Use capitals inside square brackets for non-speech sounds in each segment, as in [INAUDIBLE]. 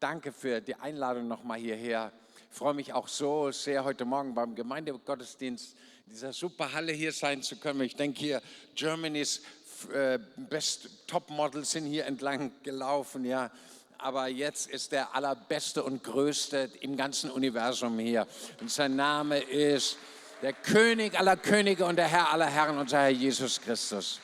danke für die Einladung nochmal hierher. Ich freue mich auch so sehr, heute Morgen beim Gemeindegottesdienst in dieser super Halle hier sein zu können. Ich denke hier, Germany's äh, Best Topmodels sind hier entlang gelaufen, ja. Aber jetzt ist der allerbeste und größte im ganzen Universum hier. Und sein Name ist der König aller Könige und der Herr aller Herren, unser Herr Jesus Christus.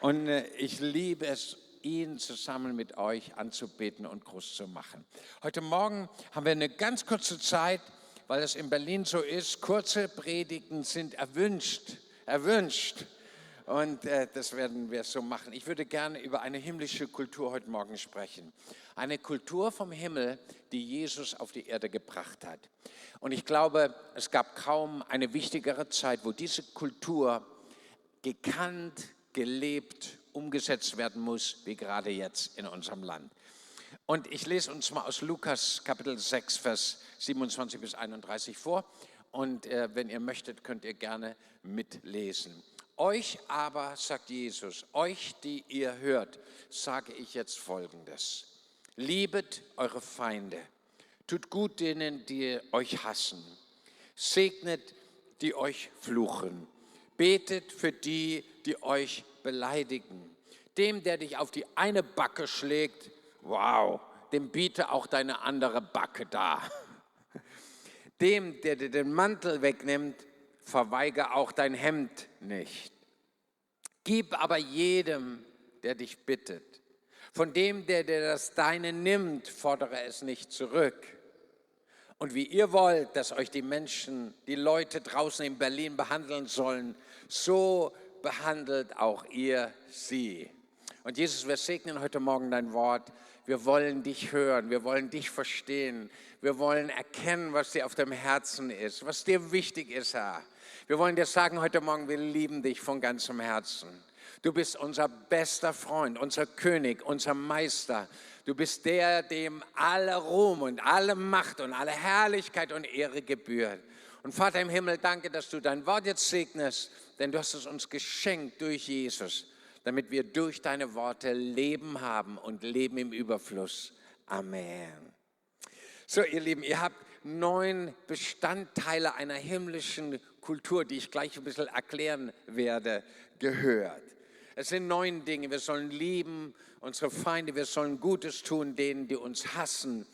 Und äh, ich liebe es, ihn zusammen mit euch anzubeten und groß zu machen. Heute Morgen haben wir eine ganz kurze Zeit, weil es in Berlin so ist. Kurze Predigten sind erwünscht, erwünscht. Und äh, das werden wir so machen. Ich würde gerne über eine himmlische Kultur heute Morgen sprechen. Eine Kultur vom Himmel, die Jesus auf die Erde gebracht hat. Und ich glaube, es gab kaum eine wichtigere Zeit, wo diese Kultur gekannt, gelebt umgesetzt werden muss, wie gerade jetzt in unserem Land. Und ich lese uns mal aus Lukas Kapitel 6, Vers 27 bis 31 vor. Und äh, wenn ihr möchtet, könnt ihr gerne mitlesen. Euch aber, sagt Jesus, euch, die ihr hört, sage ich jetzt Folgendes. Liebet eure Feinde, tut gut denen, die euch hassen, segnet, die euch fluchen, betet für die, die euch beleidigen. Dem, der dich auf die eine Backe schlägt, wow, dem biete auch deine andere Backe da. [LAUGHS] Dem, der dir den Mantel wegnimmt, verweige auch dein Hemd nicht. Gib aber jedem, der dich bittet. Von dem, der dir das Deine nimmt, fordere es nicht zurück. Und wie ihr wollt, dass euch die Menschen, die Leute draußen in Berlin behandeln sollen, so behandelt auch ihr sie. Und Jesus, wir segnen heute Morgen dein Wort. Wir wollen dich hören, wir wollen dich verstehen, wir wollen erkennen, was dir auf dem Herzen ist, was dir wichtig ist, Herr. Wir wollen dir sagen heute Morgen, wir lieben dich von ganzem Herzen. Du bist unser bester Freund, unser König, unser Meister. Du bist der, dem alle Ruhm und alle Macht und alle Herrlichkeit und Ehre gebührt. Und Vater im Himmel, danke, dass du dein Wort jetzt segnest, denn du hast es uns geschenkt durch Jesus, damit wir durch deine Worte Leben haben und Leben im Überfluss. Amen. So, ihr Lieben, ihr habt neun Bestandteile einer himmlischen Kultur, die ich gleich ein bisschen erklären werde, gehört. Es sind neun Dinge. Wir sollen lieben unsere Feinde, wir sollen Gutes tun denen, die uns hassen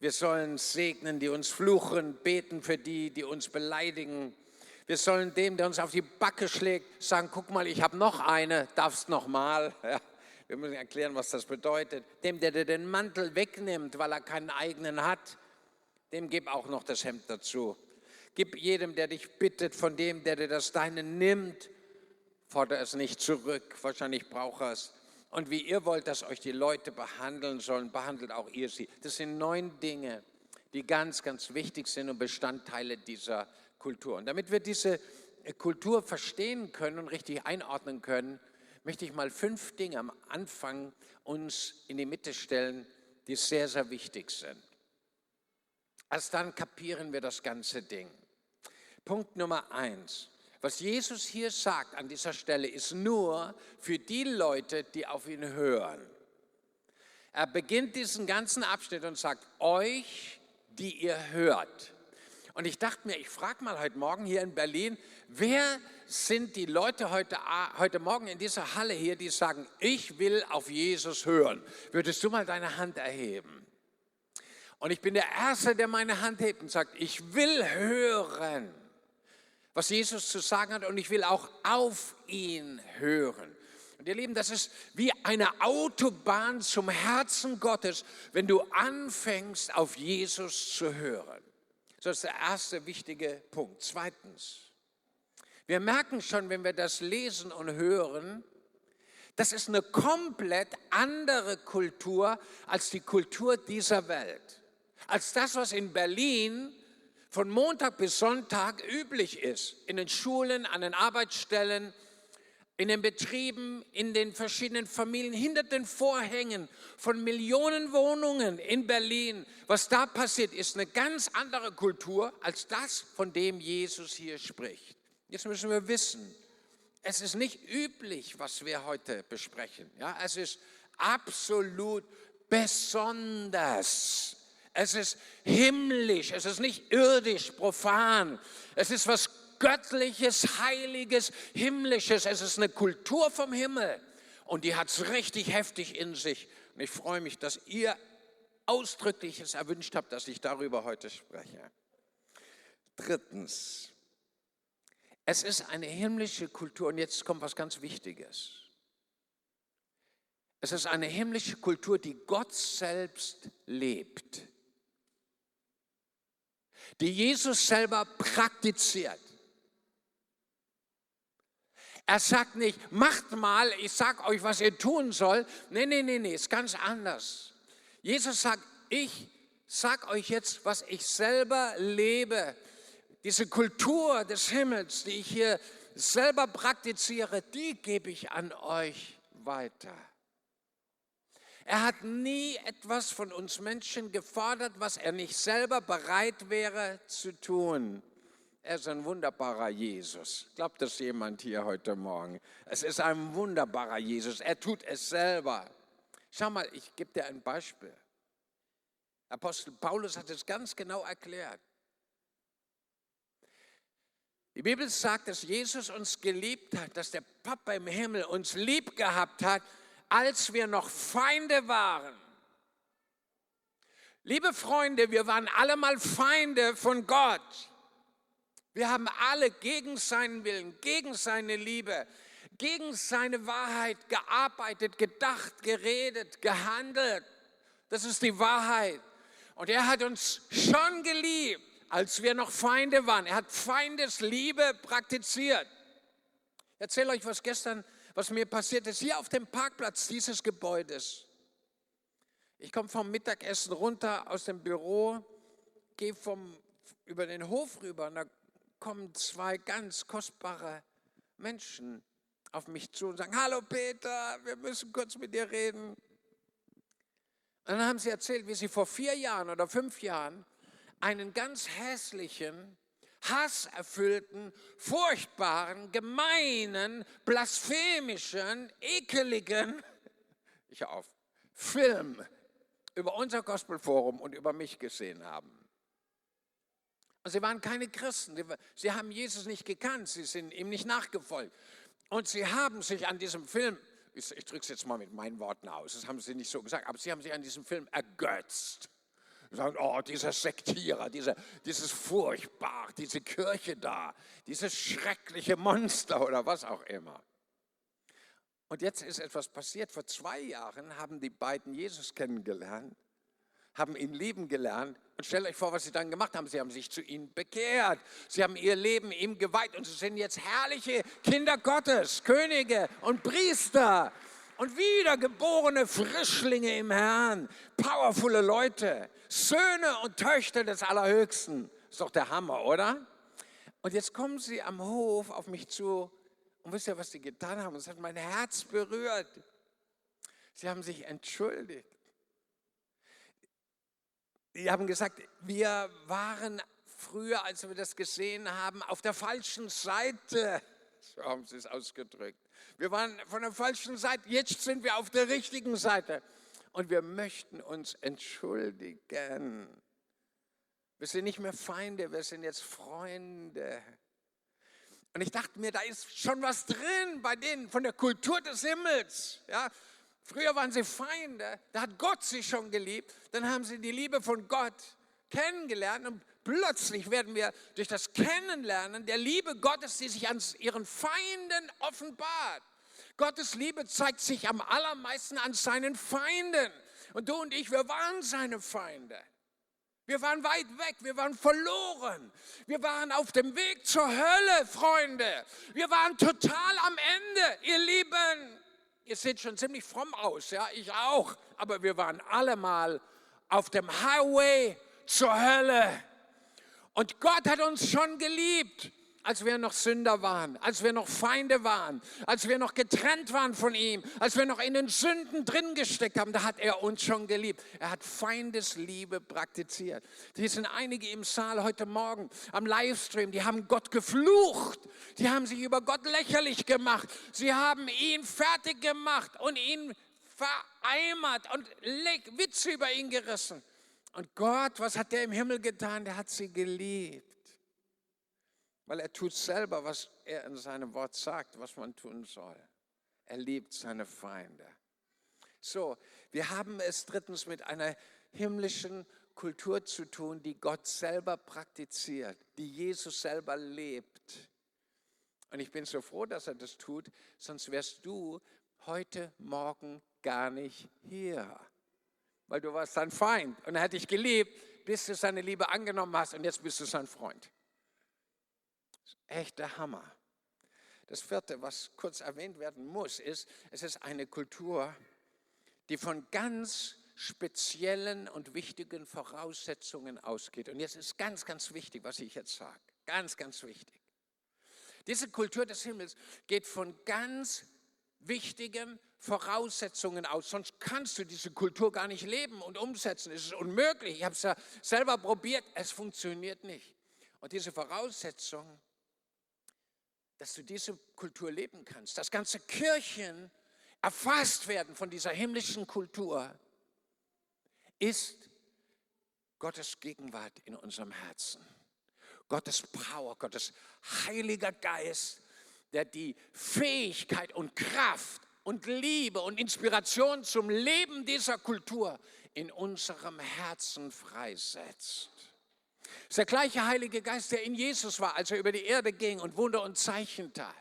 wir sollen segnen, die uns fluchen, beten für die, die uns beleidigen. Wir sollen dem, der uns auf die Backe schlägt, sagen, guck mal, ich habe noch eine, darfst noch mal. [LAUGHS] Ja, wir müssen erklären, was das bedeutet. Dem, der dir den Mantel wegnimmt, weil er keinen eigenen hat, dem gib auch noch das Hemd dazu. Gib jedem, der dich bittet, von dem, der dir das Deine nimmt, fordere es nicht zurück. Wahrscheinlich braucht er es. Und wie ihr wollt, dass euch die Leute behandeln sollen, behandelt auch ihr sie. Das sind neun Dinge, die ganz, ganz wichtig sind und Bestandteile dieser Kultur. Und damit wir diese Kultur verstehen können und richtig einordnen können, möchte ich mal fünf Dinge am Anfang uns in die Mitte stellen, die sehr, sehr wichtig sind. Erst dann kapieren wir das ganze Ding. Punkt Nummer eins. Was Jesus hier sagt an dieser Stelle ist nur für die Leute, die auf ihn hören. Er beginnt diesen ganzen Abschnitt und sagt, euch, die ihr hört. Und ich dachte mir, ich frage mal heute Morgen hier in Berlin, wer sind die Leute heute, heute Morgen in dieser Halle hier, die sagen, ich will auf Jesus hören? Würdest du mal deine Hand erheben? Und ich bin der Erste, der meine Hand hebt und sagt, ich will hören was Jesus zu sagen hat und ich will auch auf ihn hören. Und ihr Lieben, das ist wie eine Autobahn zum Herzen Gottes, wenn du anfängst, auf Jesus zu hören. Das ist der erste wichtige Punkt. Zweitens, wir merken schon, wenn wir das lesen und hören, das ist eine komplett andere Kultur als die Kultur dieser Welt. Als das, was in Berlin von Montag bis Sonntag üblich ist, in den Schulen, an den Arbeitsstellen, in den Betrieben, in den verschiedenen Familien, hinter den Vorhängen von Millionen Wohnungen in Berlin. Was da passiert, ist eine ganz andere Kultur als das, von dem Jesus hier spricht. Jetzt müssen wir wissen, es ist nicht üblich, was wir heute besprechen. Ja, es ist absolut besonders. Es ist himmlisch, es ist nicht irdisch, profan. Es ist was Göttliches, Heiliges, Himmlisches. Es ist eine Kultur vom Himmel und die hat es richtig heftig in sich. Und ich freue mich, dass ihr ausdrückliches erwünscht habt, dass ich darüber heute spreche. Drittens, es ist eine himmlische Kultur und jetzt kommt was ganz Wichtiges. Es ist eine himmlische Kultur, die Gott selbst lebt, die Jesus selber praktiziert. Er sagt nicht, macht mal, ich sag euch, was ihr tun sollt. Nee, nee, nee, nee, ist ganz anders. Jesus sagt, ich sag euch jetzt, was ich selber lebe. Diese Kultur des Himmels, die ich hier selber praktiziere, die gebe ich an euch weiter. Er hat nie etwas von uns Menschen gefordert, was er nicht selber bereit wäre zu tun. Er ist ein wunderbarer Jesus. Glaubt das jemand hier heute Morgen? Es ist ein wunderbarer Jesus. Er tut es selber. Schau mal, ich gebe dir ein Beispiel. Apostel Paulus hat es ganz genau erklärt. Die Bibel sagt, dass Jesus uns geliebt hat, dass der Papa im Himmel uns lieb gehabt hat, als wir noch Feinde waren. Liebe Freunde, wir waren alle mal Feinde von Gott. Wir haben alle gegen seinen Willen, gegen seine Liebe, gegen seine Wahrheit gearbeitet, gedacht, geredet, gehandelt. Das ist die Wahrheit. Und er hat uns schon geliebt, als wir noch Feinde waren. Er hat Feindesliebe praktiziert. Ich erzähle euch, was gestern, was mir passiert ist, hier auf dem Parkplatz dieses Gebäudes. Ich komme vom Mittagessen runter aus dem Büro, gehe vom, über den Hof rüber und da kommen zwei ganz kostbare Menschen auf mich zu und sagen, hallo Peter, wir müssen kurz mit dir reden. Und dann haben sie erzählt, wie sie vor vier Jahren oder fünf Jahren einen ganz hässlichen, hasserfüllten, furchtbaren, gemeinen, blasphemischen, ekeligen, [LAUGHS] ich auf, Film über unser Gospelforum und über mich gesehen haben. Und sie waren keine Christen, sie haben Jesus nicht gekannt, sie sind ihm nicht nachgefolgt. Und sie haben sich an diesem Film, ich, ich drücke es jetzt mal mit meinen Worten aus, das haben sie nicht so gesagt, aber sie haben sich an diesem Film ergötzt. Sagen, oh, dieser Sektierer, dieser, dieses Furchtbar, diese Kirche da, dieses schreckliche Monster oder was auch immer. Und jetzt ist etwas passiert. Vor zwei Jahren haben die beiden Jesus kennengelernt haben ihn lieben gelernt. Und stellt euch vor, was sie dann gemacht haben. Sie haben sich zu ihm bekehrt. Sie haben ihr Leben ihm geweiht und sie sind jetzt herrliche Kinder Gottes, Könige und Priester und wiedergeborene Frischlinge im Herrn, powervolle Leute, Söhne und Töchter des Allerhöchsten. Ist doch der Hammer, oder? Und jetzt kommen sie am Hof auf mich zu und wisst ihr, was sie getan haben? Es hat mein Herz berührt. Sie haben sich entschuldigt. Die haben gesagt, wir waren früher, als wir das gesehen haben, auf der falschen Seite. So haben sie es ausgedrückt. Wir waren von der falschen Seite, jetzt sind wir auf der richtigen Seite. Und wir möchten uns entschuldigen. Wir sind nicht mehr Feinde, wir sind jetzt Freunde. Und ich dachte mir, da ist schon was drin bei denen von der Kultur des Himmels. Ja, Früher waren sie Feinde, da hat Gott sie schon geliebt, dann haben sie die Liebe von Gott kennengelernt und plötzlich werden wir durch das Kennenlernen der Liebe Gottes, die sich an ihren Feinden offenbart. Gottes Liebe zeigt sich am allermeisten an seinen Feinden. Und du und ich, wir waren seine Feinde. Wir waren weit weg, wir waren verloren. Wir waren auf dem Weg zur Hölle, Freunde. Wir waren total am Ende, ihr Lieben ihr seht schon ziemlich fromm aus, ja, ich auch, aber wir waren alle mal auf dem Highway zur Hölle. Und Gott hat uns schon geliebt als wir noch Sünder waren, als wir noch Feinde waren, als wir noch getrennt waren von ihm, als wir noch in den Sünden drin gesteckt haben, da hat er uns schon geliebt. Er hat Feindesliebe praktiziert. Hier sind einige im Saal heute Morgen am Livestream, die haben Gott geflucht, die haben sich über Gott lächerlich gemacht, sie haben ihn fertig gemacht und ihn vereimert und Witze über ihn gerissen. Und Gott, was hat der im Himmel getan? Der hat sie geliebt. Weil er tut selber, was er in seinem Wort sagt, was man tun soll. Er liebt seine Feinde. So, wir haben es drittens mit einer himmlischen Kultur zu tun, die Gott selber praktiziert, die Jesus selber lebt. Und ich bin so froh, dass er das tut, sonst wärst du heute Morgen gar nicht hier. Weil du warst sein Feind und er hat dich geliebt, bis du seine Liebe angenommen hast und jetzt bist du sein Freund. Echt der Hammer. Das vierte, was kurz erwähnt werden muss, ist, es ist eine Kultur, die von ganz speziellen und wichtigen Voraussetzungen ausgeht. Und jetzt ist ganz, ganz wichtig, was ich jetzt sage. Ganz, ganz wichtig. Diese Kultur des Himmels geht von ganz wichtigen Voraussetzungen aus. Sonst kannst du diese Kultur gar nicht leben und umsetzen. Es ist unmöglich. Ich habe es ja selber probiert. Es funktioniert nicht. Und diese Voraussetzung, dass du diese Kultur leben kannst, dass ganze Kirchen erfasst werden von dieser himmlischen Kultur, ist Gottes Gegenwart in unserem Herzen. Gottes Power, Gottes Heiliger Geist, der die Fähigkeit und Kraft und Liebe und Inspiration zum Leben dieser Kultur in unserem Herzen freisetzt. Es ist der gleiche Heilige Geist, der in Jesus war, als er über die Erde ging und Wunder und Zeichen tat.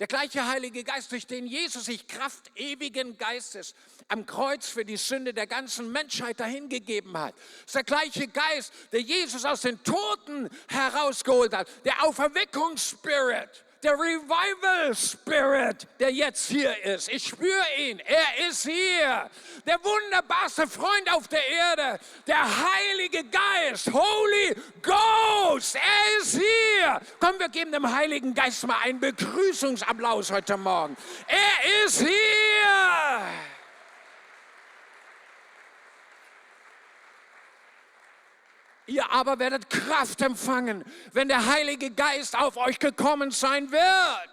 Der gleiche Heilige Geist, durch den Jesus sich Kraft ewigen Geistes am Kreuz für die Sünde der ganzen Menschheit dahingegeben hat. Das ist der gleiche Geist, der Jesus aus den Toten herausgeholt hat. Der Auferweckungsspirit der Revival Spirit, der jetzt hier ist. Ich spüre ihn. Er ist hier. Der wunderbarste Freund auf der Erde. Der Heilige Geist. Holy Ghost. Er ist hier. Komm, wir geben dem Heiligen Geist mal einen Begrüßungsapplaus heute Morgen. Er ist hier. Ihr aber werdet Kraft empfangen, wenn der Heilige Geist auf euch gekommen sein wird.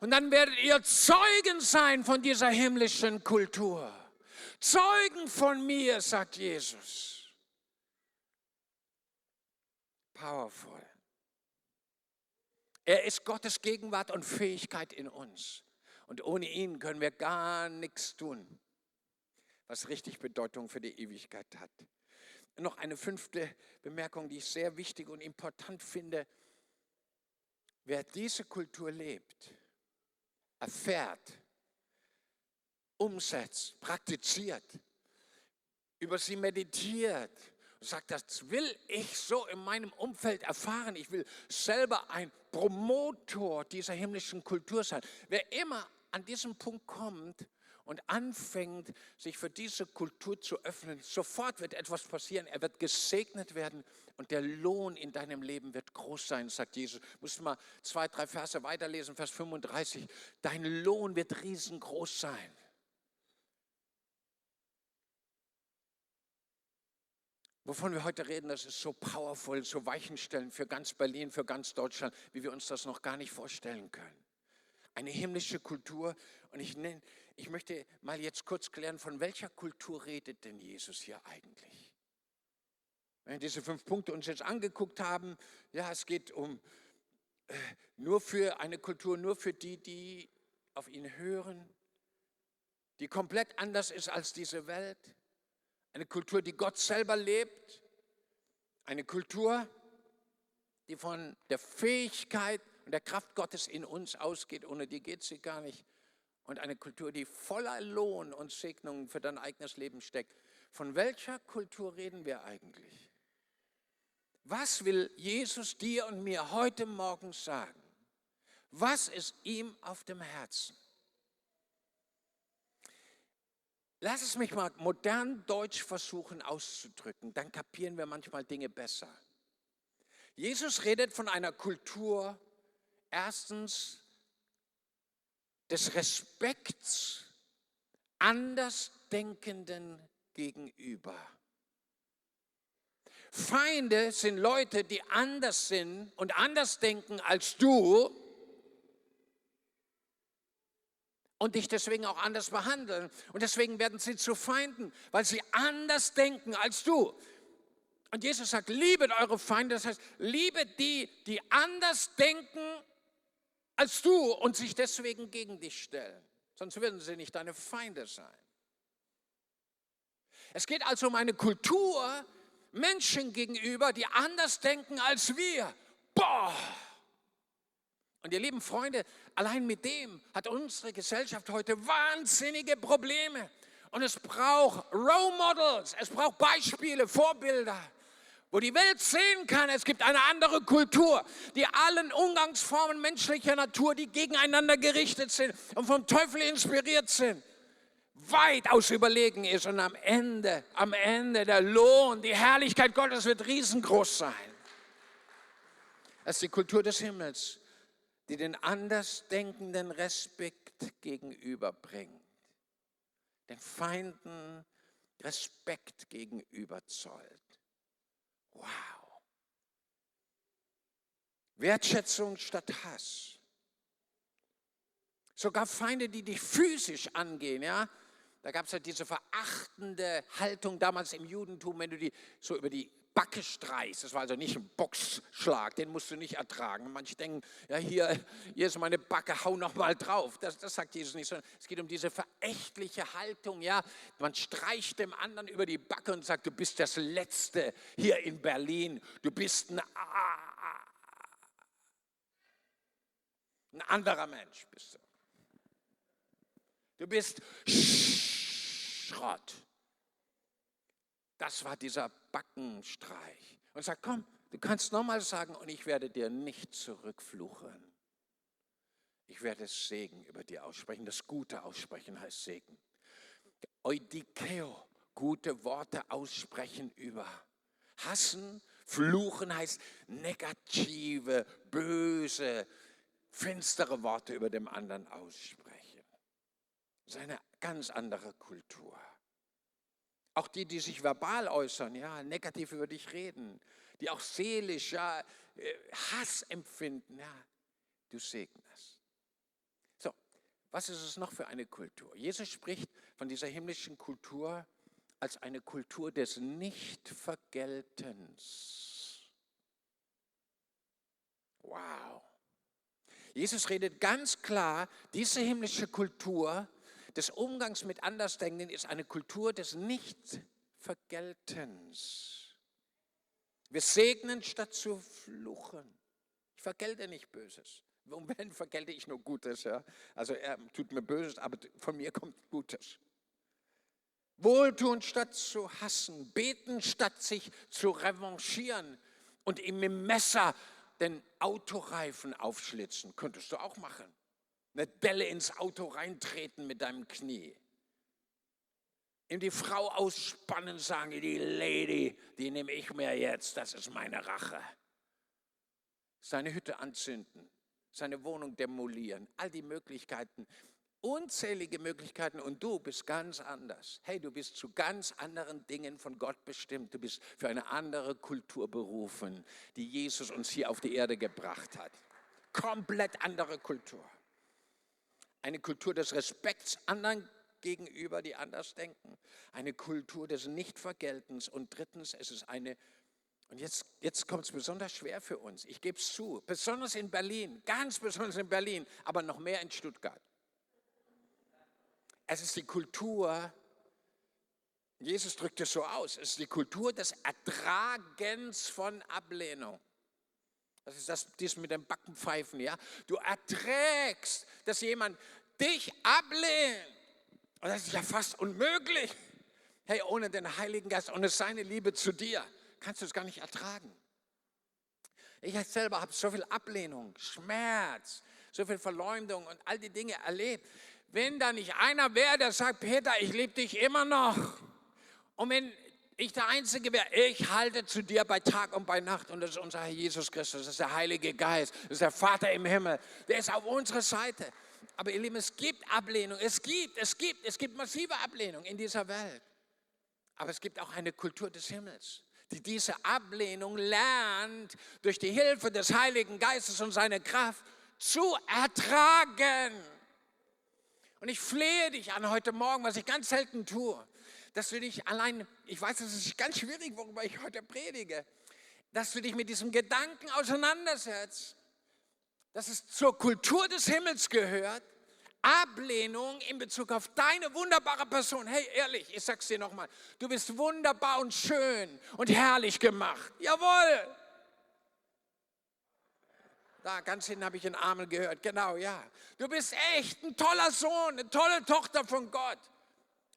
Und dann werdet ihr Zeugen sein von dieser himmlischen Kultur. Zeugen von mir, sagt Jesus. Powerful. Er ist Gottes Gegenwart und Fähigkeit in uns. Und ohne ihn können wir gar nichts tun, was richtig Bedeutung für die Ewigkeit hat noch eine fünfte Bemerkung, die ich sehr wichtig und important finde. Wer diese Kultur lebt, erfährt, umsetzt, praktiziert, über sie meditiert sagt, das will ich so in meinem Umfeld erfahren. Ich will selber ein Promotor dieser himmlischen Kultur sein. Wer immer an diesem Punkt kommt, und anfängt, sich für diese Kultur zu öffnen, sofort wird etwas passieren. Er wird gesegnet werden und der Lohn in deinem Leben wird groß sein, sagt Jesus. Musst mal zwei, drei Verse weiterlesen, Vers 35. Dein Lohn wird riesengroß sein. Wovon wir heute reden, das ist so powerful, so Weichenstellen für ganz Berlin, für ganz Deutschland, wie wir uns das noch gar nicht vorstellen können. Eine himmlische Kultur und ich nenne ich möchte mal jetzt kurz klären, von welcher Kultur redet denn Jesus hier eigentlich? Wenn wir diese fünf Punkte uns jetzt angeguckt haben, ja, es geht um äh, nur für eine Kultur, nur für die, die auf ihn hören, die komplett anders ist als diese Welt, eine Kultur, die Gott selber lebt, eine Kultur, die von der Fähigkeit und der Kraft Gottes in uns ausgeht, ohne die geht sie gar nicht und eine Kultur, die voller Lohn und Segnungen für dein eigenes Leben steckt. Von welcher Kultur reden wir eigentlich? Was will Jesus dir und mir heute Morgen sagen? Was ist ihm auf dem Herzen? Lass es mich mal modern deutsch versuchen auszudrücken, dann kapieren wir manchmal Dinge besser. Jesus redet von einer Kultur, erstens des Respekts Andersdenkenden gegenüber. Feinde sind Leute, die anders sind und anders denken als du und dich deswegen auch anders behandeln. Und deswegen werden sie zu Feinden, weil sie anders denken als du. Und Jesus sagt, liebet eure Feinde, das heißt, liebet die, die anders denken als du und sich deswegen gegen dich stellen. Sonst würden sie nicht deine Feinde sein. Es geht also um eine Kultur Menschen gegenüber, die anders denken als wir. Boah! Und ihr lieben Freunde, allein mit dem hat unsere Gesellschaft heute wahnsinnige Probleme. Und es braucht Role Models, es braucht Beispiele, Vorbilder, wo die Welt sehen kann, es gibt eine andere Kultur, die allen Umgangsformen menschlicher Natur, die gegeneinander gerichtet sind und vom Teufel inspiriert sind, weitaus überlegen ist und am Ende, am Ende der Lohn, die Herrlichkeit Gottes wird riesengroß sein. Das ist die Kultur des Himmels, die den Andersdenkenden Respekt gegenüberbringt, den Feinden Respekt gegenüber zollt. Wow. Wertschätzung statt Hass. Sogar Feinde, die dich physisch angehen, ja. Da gab es ja diese verachtende Haltung damals im Judentum, wenn du die so über die Backe streichst. Das war also nicht ein Boxschlag, den musst du nicht ertragen. Manche denken, ja, hier, hier ist meine Backe, hau noch mal drauf. Das, das sagt Jesus nicht, sondern es geht um diese verächtliche Haltung. Ja, man streicht dem anderen über die Backe und sagt, du bist das Letzte hier in Berlin. Du bist ein, ein anderer Mensch. Bist du. Du bist Schrott. Das war dieser Backenstreich. Und sagt, komm, du kannst nochmal sagen und ich werde dir nicht zurückfluchen. Ich werde Segen über dir aussprechen. Das Gute aussprechen heißt Segen. Eudikeo, gute Worte aussprechen über. Hassen, fluchen heißt negative, böse, finstere Worte über dem anderen aussprechen. Das ist eine ganz andere Kultur. Auch die, die sich verbal äußern, ja, negativ über dich reden, die auch seelisch ja, äh, Hass empfinden, ja, du segnest. So, was ist es noch für eine Kultur? Jesus spricht von dieser himmlischen Kultur als eine Kultur des Nichtvergeltens. Wow. Jesus redet ganz klar, diese himmlische Kultur des Umgangs mit Andersdenkenden ist eine Kultur des Nichtvergeltens. Wir segnen statt zu fluchen. Ich vergelte nicht Böses. Und [LAUGHS] wenn vergelte ich nur Gutes. Ja? Also er tut mir Böses, aber von mir kommt Gutes. Wohltun statt zu hassen, beten statt sich zu revanchieren und ihm mit dem Messer den Autoreifen aufschlitzen. Könntest du auch machen mit Bälle ins Auto reintreten mit deinem Knie. Ihm die Frau ausspannen, sagen, die Lady, die nehme ich mir jetzt, das ist meine Rache. Seine Hütte anzünden, seine Wohnung demolieren, all die Möglichkeiten, unzählige Möglichkeiten und du bist ganz anders. Hey, du bist zu ganz anderen Dingen von Gott bestimmt. Du bist für eine andere Kultur berufen, die Jesus uns hier auf die Erde gebracht hat. Komplett andere Kultur eine Kultur des Respekts anderen gegenüber, die anders denken, eine Kultur des Nichtvergeltens und drittens, es ist eine, und jetzt, jetzt kommt es besonders schwer für uns, ich gebe es zu, besonders in Berlin, ganz besonders in Berlin, aber noch mehr in Stuttgart. Es ist die Kultur, Jesus drückt es so aus, es ist die Kultur des Ertragens von Ablehnung. Das ist das, dies mit dem Backenpfeifen, ja. Du erträgst, dass jemand dich ablehnt. Und das ist ja fast unmöglich. Hey, ohne den Heiligen Geist, ohne seine Liebe zu dir, kannst du es gar nicht ertragen. Ich selber habe so viel Ablehnung, Schmerz, so viel Verleumdung und all die Dinge erlebt. Wenn da nicht einer wäre, der sagt, Peter, ich liebe dich immer noch. Und wenn ich der Einzige wäre, ich halte zu dir bei Tag und bei Nacht. Und das ist unser Herr Jesus Christus, das ist der Heilige Geist, das ist der Vater im Himmel. Der ist auf unserer Seite. Aber ihr Lieben, es gibt Ablehnung. Es gibt, es gibt, es gibt massive Ablehnung in dieser Welt. Aber es gibt auch eine Kultur des Himmels, die diese Ablehnung lernt, durch die Hilfe des Heiligen Geistes und seine Kraft zu ertragen. Und ich flehe dich an heute Morgen, was ich ganz selten tue, dass du dich allein, ich weiß, es ist ganz schwierig, worüber ich heute predige, dass du dich mit diesem Gedanken auseinandersetzt, dass es zur Kultur des Himmels gehört, Ablehnung in Bezug auf deine wunderbare Person. Hey, ehrlich, ich sag's dir nochmal, du bist wunderbar und schön und herrlich gemacht. Jawohl. Da ganz hinten habe ich einen Amen gehört. Genau, ja. Du bist echt ein toller Sohn, eine tolle Tochter von Gott.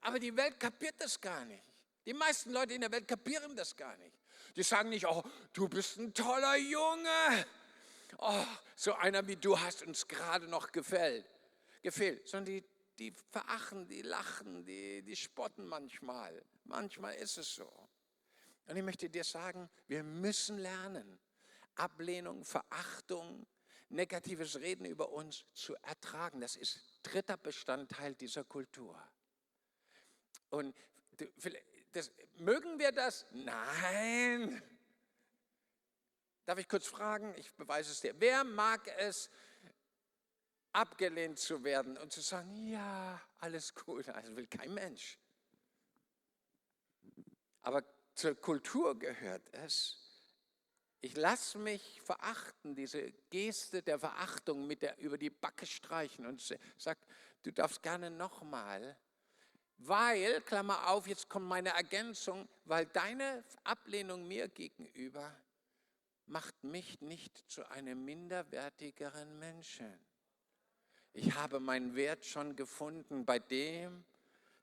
Aber die Welt kapiert das gar nicht. Die meisten Leute in der Welt kapieren das gar nicht. Die sagen nicht, oh, du bist ein toller Junge. Oh, so einer wie du hast uns gerade noch gefällt. gefehlt. Sondern die, die verachten, die lachen, die, die spotten manchmal. Manchmal ist es so. Und ich möchte dir sagen, wir müssen lernen, Ablehnung, Verachtung, negatives Reden über uns zu ertragen. Das ist dritter Bestandteil dieser Kultur. Und das, mögen wir das? Nein. Darf ich kurz fragen? Ich beweise es dir. Wer mag es, abgelehnt zu werden und zu sagen, ja, alles gut, also will kein Mensch. Aber zur Kultur gehört es, ich lasse mich verachten, diese Geste der Verachtung mit der über die Backe streichen und sagt, du darfst gerne nochmal weil, Klammer auf, jetzt kommt meine Ergänzung, weil deine Ablehnung mir gegenüber macht mich nicht zu einem minderwertigeren Menschen. Ich habe meinen Wert schon gefunden bei dem,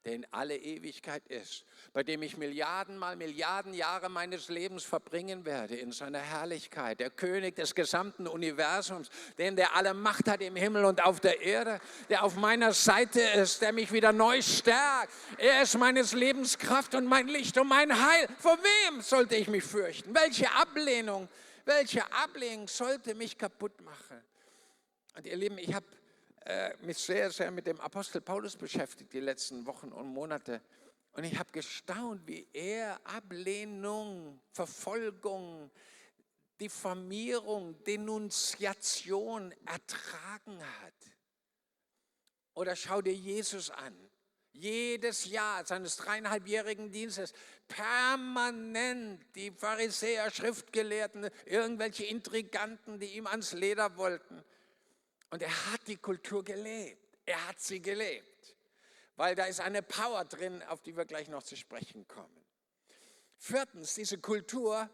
der in alle Ewigkeit ist, bei dem ich Milliarden mal Milliarden Jahre meines Lebens verbringen werde in seiner Herrlichkeit, der König des gesamten Universums, den der alle Macht hat im Himmel und auf der Erde, der auf meiner Seite ist, der mich wieder neu stärkt. Er ist meines Lebens Kraft und mein Licht und mein Heil. Vor wem sollte ich mich fürchten? Welche Ablehnung, welche Ablehnung sollte mich kaputt machen? Und ihr Lieben, ich habe mich sehr, sehr mit dem Apostel Paulus beschäftigt die letzten Wochen und Monate. Und ich habe gestaunt, wie er Ablehnung, Verfolgung, Diffamierung, Denunziation ertragen hat. Oder schau dir Jesus an. Jedes Jahr seines dreieinhalbjährigen Dienstes permanent die Pharisäer, Schriftgelehrten, irgendwelche Intriganten, die ihm ans Leder wollten. Und er hat die Kultur gelebt. Er hat sie gelebt. Weil da ist eine Power drin, auf die wir gleich noch zu sprechen kommen. Viertens, diese Kultur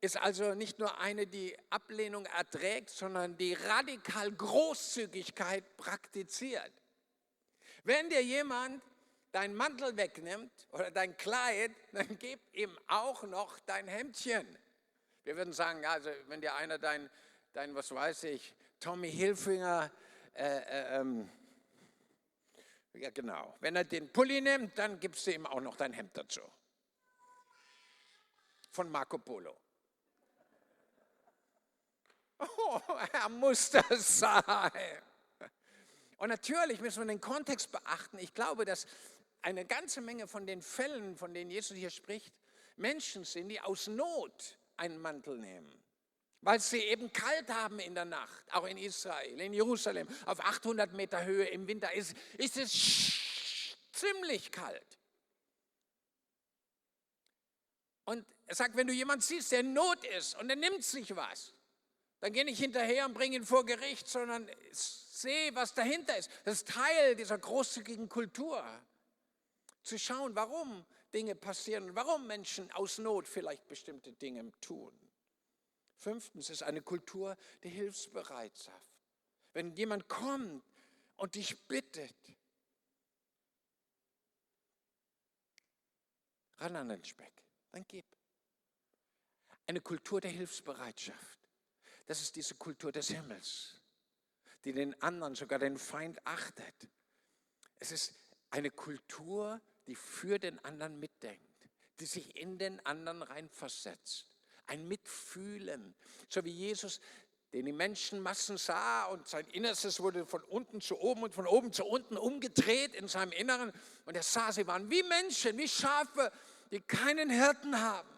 ist also nicht nur eine, die Ablehnung erträgt, sondern die radikal Großzügigkeit praktiziert. Wenn dir jemand deinen Mantel wegnimmt oder dein Kleid, dann gib ihm auch noch dein Hemdchen. Wir würden sagen, also wenn dir einer dein, dein was weiß ich, Tommy Hilfinger, äh, äh, ähm, ja genau, wenn er den Pulli nimmt, dann gibst du ihm auch noch dein Hemd dazu. Von Marco Polo. [LAUGHS] Oh, er muss das sein. Und natürlich müssen wir den Kontext beachten. Ich glaube, dass eine ganze Menge von den Fällen, von denen Jesus hier spricht, Menschen sind, die aus Not einen Mantel nehmen weil sie eben kalt haben in der Nacht, auch in Israel, in Jerusalem, auf 800 Meter Höhe im Winter ist, ist es ziemlich kalt. Und er sagt, wenn du jemanden siehst, der in Not ist und er nimmt sich was, dann geh nicht hinterher und bring ihn vor Gericht, sondern seh, was dahinter ist. Das ist Teil dieser großzügigen Kultur. Zu schauen, warum Dinge passieren warum Menschen aus Not vielleicht bestimmte Dinge tun. Fünftens ist eine Kultur der Hilfsbereitschaft. Wenn jemand kommt und dich bittet, ran an den Speck, dann gib. Eine Kultur der Hilfsbereitschaft. Das ist diese Kultur des Himmels, die den anderen, sogar den Feind achtet. Es ist eine Kultur, die für den anderen mitdenkt, die sich in den anderen reinversetzt ein Mitfühlen. So wie Jesus, den die Menschenmassen sah und sein Innerstes wurde von unten zu oben und von oben zu unten umgedreht in seinem Inneren. Und er sah, sie waren wie Menschen, wie Schafe, die keinen Hirten haben.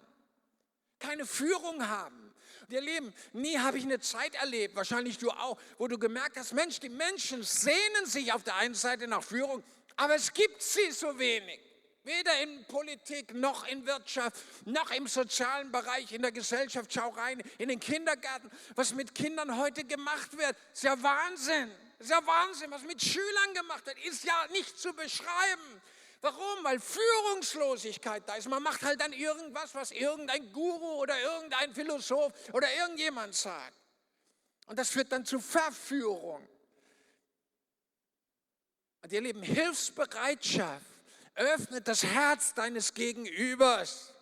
keine Führung haben. Und ihr Lieben, nie habe ich eine Zeit erlebt, wahrscheinlich du auch, wo du gemerkt hast, Mensch, die Menschen sehnen sich auf der einen Seite nach Führung, aber es gibt sie so wenig. Weder in Politik noch in Wirtschaft, noch im sozialen Bereich, in der Gesellschaft. Schau rein, in den Kindergarten, was mit Kindern heute gemacht wird. Ist ja Wahnsinn. Ist ja Wahnsinn, was mit Schülern gemacht wird. Ist ja nicht zu beschreiben. Warum? Weil Führungslosigkeit da ist. Man macht halt dann irgendwas, was irgendein Guru oder irgendein Philosoph oder irgendjemand sagt. Und das führt dann zu Verführung. Und ihr Lieben, Hilfsbereitschaft öffnet das Herz deines Gegenübers.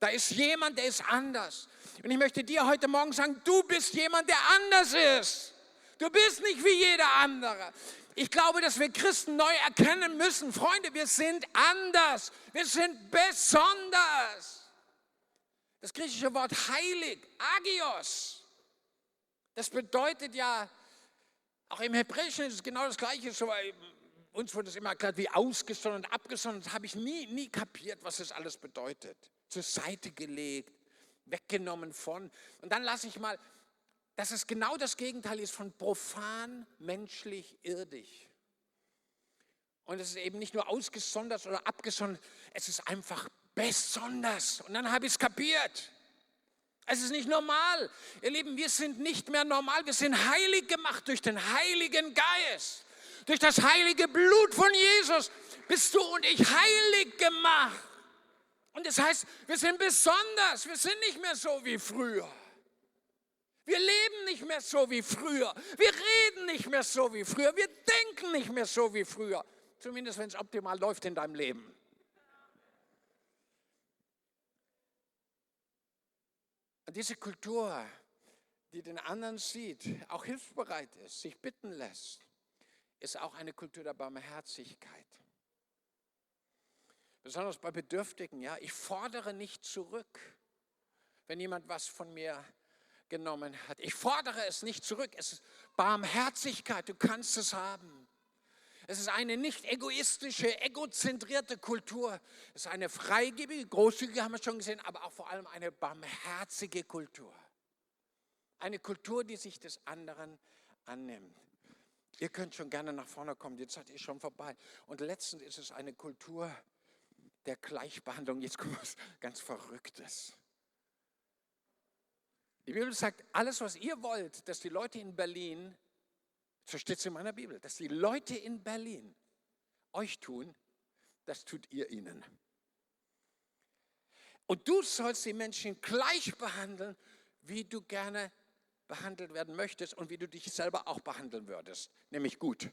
Da ist jemand, der ist anders. Und ich möchte dir heute Morgen sagen, du bist jemand, der anders ist. Du bist nicht wie jeder andere. Ich glaube, dass wir Christen neu erkennen müssen, Freunde, wir sind anders, wir sind besonders. Das griechische Wort heilig, agios, das bedeutet ja, auch im Hebräischen ist es genau das Gleiche. Uns wurde es immer erklärt, wie ausgesondert und abgesondert. Das habe ich nie, nie kapiert, was das alles bedeutet. Zur Seite gelegt, weggenommen von. Und dann lasse ich mal dass es genau das Gegenteil ist von profan, menschlich, irdisch. Und es ist eben nicht nur ausgesondert oder abgesondert, es ist einfach besonders. Und dann habe ich es kapiert. Es ist nicht normal. Ihr Lieben, wir sind nicht mehr normal. Wir sind heilig gemacht durch den Heiligen Geist. Durch das heilige Blut von Jesus bist du und ich heilig gemacht. Und das heißt, wir sind besonders. Wir sind nicht mehr so wie früher. Wir leben nicht mehr so wie früher. Wir reden nicht mehr so wie früher. Wir denken nicht mehr so wie früher. Zumindest wenn es optimal läuft in deinem Leben. Und diese Kultur, die den anderen sieht, auch hilfsbereit ist, sich bitten lässt, ist auch eine Kultur der Barmherzigkeit. Besonders bei Bedürftigen, ja. Ich fordere nicht zurück, wenn jemand was von mir genommen hat. Ich fordere es nicht zurück. Es ist Barmherzigkeit. Du kannst es haben. Es ist eine nicht egoistische, egozentrierte Kultur. Es ist eine freigebige, großzügige, haben wir schon gesehen, aber auch vor allem eine barmherzige Kultur. Eine Kultur, die sich des anderen annimmt. Ihr könnt schon gerne nach vorne kommen, die Zeit ist schon vorbei. Und letztens ist es eine Kultur der Gleichbehandlung. Jetzt kommt was ganz Verrücktes. Die Bibel sagt, alles, was ihr wollt, dass die Leute in Berlin, so steht es in meiner Bibel, dass die Leute in Berlin euch tun, das tut ihr ihnen. Und du sollst die Menschen gleich behandeln, wie du gerne behandelt werden möchtest und wie du dich selber auch behandeln würdest, nämlich gut.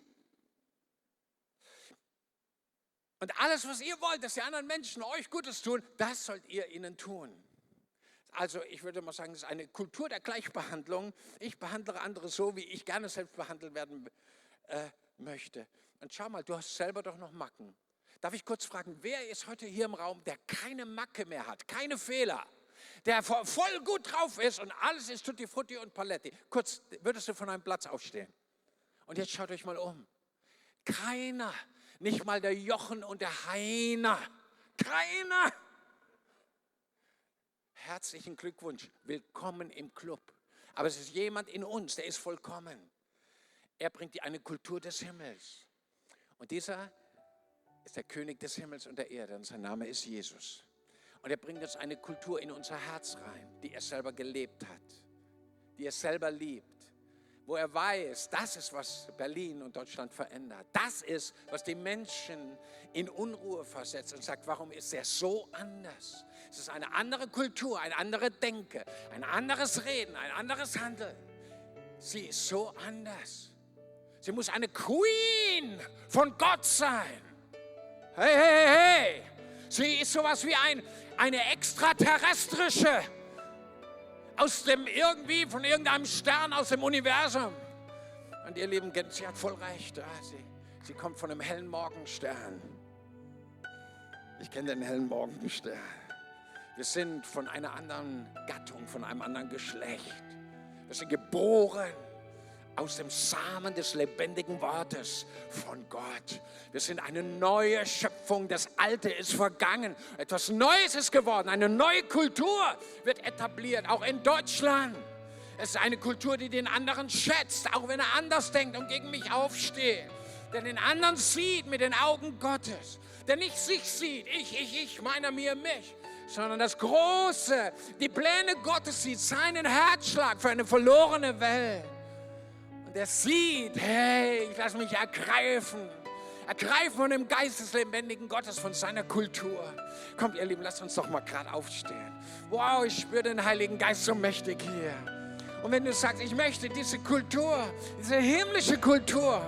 Und alles, was ihr wollt, dass die anderen Menschen euch Gutes tun, das sollt ihr ihnen tun. Also ich würde mal sagen, es ist eine Kultur der Gleichbehandlung. Ich behandle andere so, wie ich gerne selbst behandelt werden äh, möchte. Und schau mal, du hast selber doch noch Macken. Darf ich kurz fragen, wer ist heute hier im Raum, der keine Macke mehr hat, keine Fehler, der voll gut drauf ist und alles ist Tutti Frutti und Paletti? Kurz, würdest du von einem Platz aufstehen? Und jetzt schaut euch mal um. Keiner, nicht mal der Jochen und der Heiner, keiner herzlichen Glückwunsch, willkommen im Club. Aber es ist jemand in uns, der ist vollkommen. Er bringt dir eine Kultur des Himmels. Und dieser ist der König des Himmels und der Erde und sein Name ist Jesus. Und er bringt uns eine Kultur in unser Herz rein, die er selber gelebt hat, die er selber liebt wo er weiß, das ist, was Berlin und Deutschland verändert. Das ist, was die Menschen in Unruhe versetzt und sagt, warum ist er so anders? Es ist eine andere Kultur, eine andere Denke, ein anderes Reden, ein anderes Handeln. Sie ist so anders. Sie muss eine Queen von Gott sein. Hey, hey, hey. Sie ist sowas wie ein, eine extraterrestrische aus dem irgendwie, von irgendeinem Stern aus dem Universum. Und ihr Lieben, sie hat voll recht. Sie, sie kommt von einem hellen Morgenstern. Ich kenne den hellen Morgenstern. Wir sind von einer anderen Gattung, von einem anderen Geschlecht. Wir sind geboren aus dem Samen des lebendigen Wortes von Gott. Wir sind eine neue Schöpfung. Das Alte ist vergangen. Etwas Neues ist geworden. Eine neue Kultur wird etabliert, auch in Deutschland. Es ist eine Kultur, die den anderen schätzt, auch wenn er anders denkt und gegen mich aufsteht. Der den anderen sieht mit den Augen Gottes. Der nicht sich sieht, ich, ich, ich, meiner, mir, mich sondern das Große, die Pläne Gottes sieht, seinen Herzschlag für eine verlorene Welt der sieht, hey, ich lasse mich ergreifen. Ergreifen von dem Geist des lebendigen Gottes, von seiner Kultur. Kommt, ihr Lieben, lasst uns doch mal gerade aufstehen. Wow, ich spüre den Heiligen Geist so mächtig hier. Und wenn du sagst, ich möchte diese Kultur, diese himmlische Kultur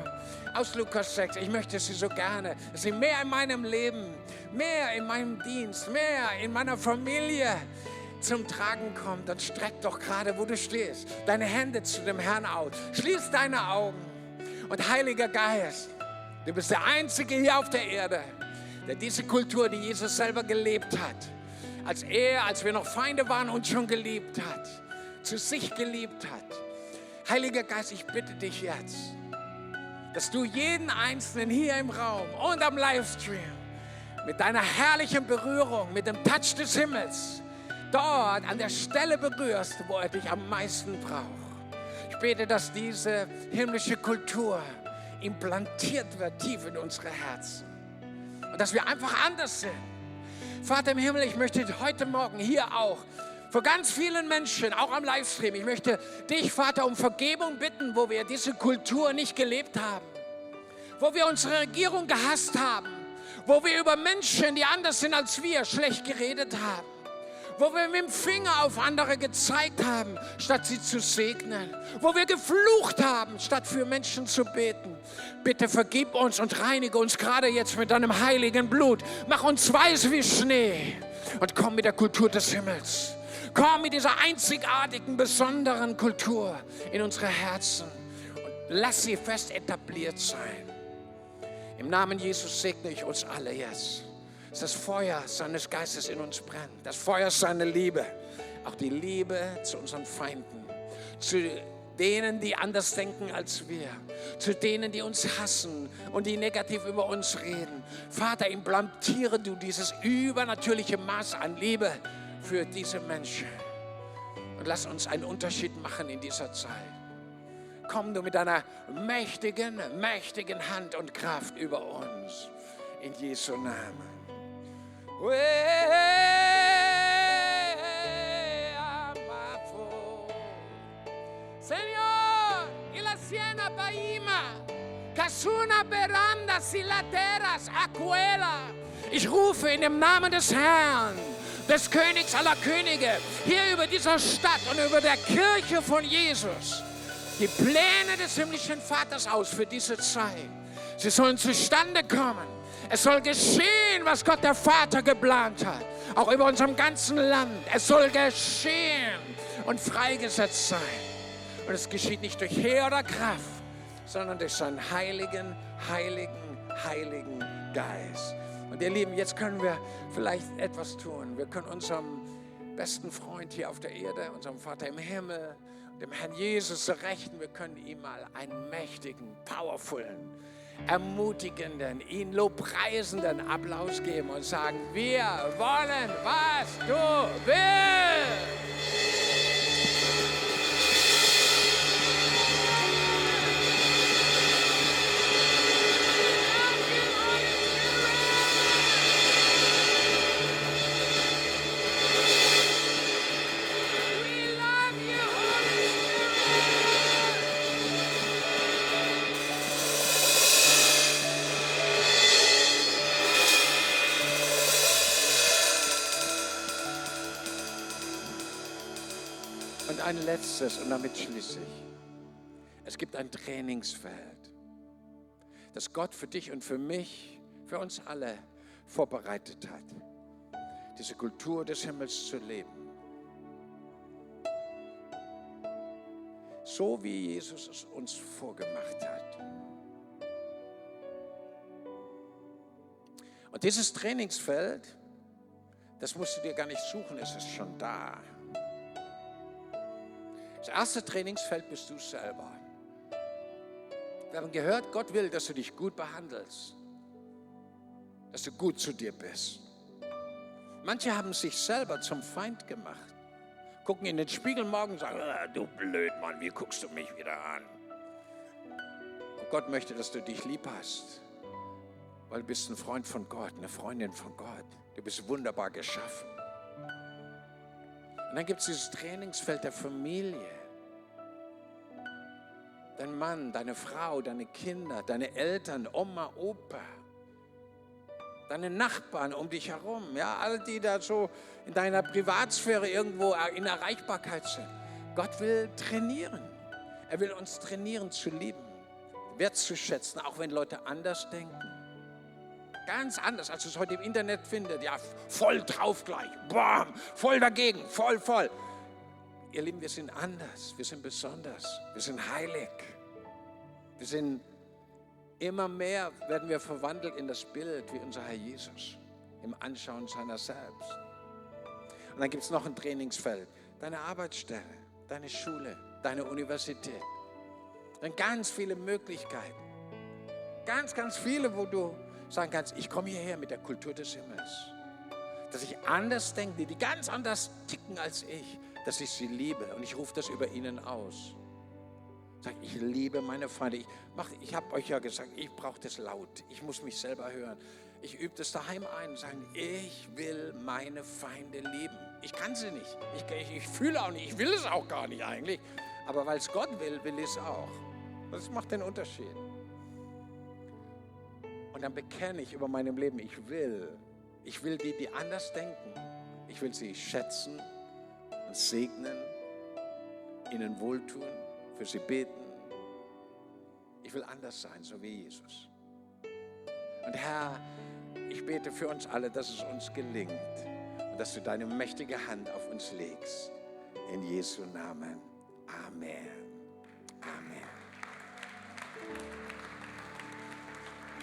aus Lukas 6, ich möchte sie so gerne, dass sie mehr in meinem Leben, mehr in meinem Dienst, mehr in meiner Familie, zum Tragen kommt, dann streck doch gerade, wo du stehst, deine Hände zu dem Herrn aus. Schließ deine Augen. Und Heiliger Geist, du bist der Einzige hier auf der Erde, der diese Kultur, die Jesus selber gelebt hat, als er, als wir noch Feinde waren, uns schon geliebt hat, zu sich geliebt hat. Heiliger Geist, ich bitte dich jetzt, dass du jeden Einzelnen hier im Raum und am Livestream mit deiner herrlichen Berührung, mit dem Touch des Himmels, dort an der Stelle berührst, wo er dich am meisten braucht. Ich bete, dass diese himmlische Kultur implantiert wird tief in unsere Herzen und dass wir einfach anders sind. Vater im Himmel, ich möchte heute Morgen hier auch vor ganz vielen Menschen, auch am Livestream, ich möchte dich, Vater, um Vergebung bitten, wo wir diese Kultur nicht gelebt haben, wo wir unsere Regierung gehasst haben, wo wir über Menschen, die anders sind als wir, schlecht geredet haben wo wir mit dem Finger auf andere gezeigt haben, statt sie zu segnen, wo wir geflucht haben, statt für Menschen zu beten. Bitte vergib uns und reinige uns gerade jetzt mit deinem heiligen Blut. Mach uns weiß wie Schnee und komm mit der Kultur des Himmels. Komm mit dieser einzigartigen, besonderen Kultur in unsere Herzen und lass sie fest etabliert sein. Im Namen Jesus segne ich uns alle jetzt dass das Feuer seines Geistes in uns brennt. Das Feuer seiner Liebe. Auch die Liebe zu unseren Feinden. Zu denen, die anders denken als wir. Zu denen, die uns hassen und die negativ über uns reden. Vater, implantiere du dieses übernatürliche Maß an Liebe für diese Menschen. Und lass uns einen Unterschied machen in dieser Zeit. Komm du mit deiner mächtigen, mächtigen Hand und Kraft über uns. In Jesu Namen. Ich rufe in dem Namen des Herrn, des Königs aller Könige, hier über dieser Stadt und über der Kirche von Jesus, die Pläne des himmlischen Vaters aus für diese Zeit. Sie sollen zustande kommen es soll geschehen, was Gott der Vater geplant hat. Auch über unserem ganzen Land. Es soll geschehen und freigesetzt sein. Und es geschieht nicht durch Heer oder Kraft, sondern durch seinen heiligen, heiligen, heiligen Geist. Und ihr Lieben, jetzt können wir vielleicht etwas tun. Wir können unserem besten Freund hier auf der Erde, unserem Vater im Himmel, dem Herrn Jesus Rechten, wir können ihm mal einen mächtigen, powervollen, ermutigenden, ihn lobpreisenden Applaus geben und sagen, wir wollen, was du willst. Ein letztes und damit schließe ich. Es gibt ein Trainingsfeld, das Gott für dich und für mich, für uns alle vorbereitet hat, diese Kultur des Himmels zu leben. So wie Jesus es uns vorgemacht hat. Und dieses Trainingsfeld, das musst du dir gar nicht suchen, es ist schon da. Das erste Trainingsfeld bist du selber. Wir haben gehört, Gott will, dass du dich gut behandelst, dass du gut zu dir bist. Manche haben sich selber zum Feind gemacht, gucken in den Spiegel morgen und sagen, ah, du blöd Mann, wie guckst du mich wieder an? Und Gott möchte, dass du dich lieb hast, weil du bist ein Freund von Gott, eine Freundin von Gott. Du bist wunderbar geschaffen. Und dann gibt es dieses Trainingsfeld der Familie. Dein Mann, deine Frau, deine Kinder, deine Eltern, Oma, Opa, deine Nachbarn um dich herum, ja, alle, die da so in deiner Privatsphäre irgendwo in Erreichbarkeit sind. Gott will trainieren. Er will uns trainieren zu lieben, wertzuschätzen, auch wenn Leute anders denken. Ganz anders, als du es heute im Internet findest. Ja, voll drauf gleich. Bam, voll dagegen, voll, voll. Ihr Lieben, wir sind anders, wir sind besonders, wir sind heilig. Wir sind immer mehr, werden wir verwandelt in das Bild wie unser Herr Jesus, im Anschauen seiner selbst. Und dann gibt es noch ein Trainingsfeld, deine Arbeitsstelle, deine Schule, deine Universität. Dann ganz viele Möglichkeiten. Ganz, ganz viele, wo du sagen kannst, ich komme hierher mit der Kultur des Himmels. Dass ich anders denke, die ganz anders ticken als ich, dass ich sie liebe. Und ich rufe das über ihnen aus. Sag, ich liebe meine Feinde. Ich, ich habe euch ja gesagt, ich brauche das laut. Ich muss mich selber hören. Ich übe das daheim ein und ich will meine Feinde lieben. Ich kann sie nicht. Ich, ich, ich fühle auch nicht. Ich will es auch gar nicht eigentlich. Aber weil es Gott will, will ich es auch. Das macht den Unterschied. Und dann bekenne ich über meinem Leben, ich will, ich will die, die anders denken, ich will sie schätzen segnen, ihnen wohltun, für sie beten. Ich will anders sein, so wie Jesus. Und Herr, ich bete für uns alle, dass es uns gelingt und dass du deine mächtige Hand auf uns legst. In Jesu Namen. Amen. Amen.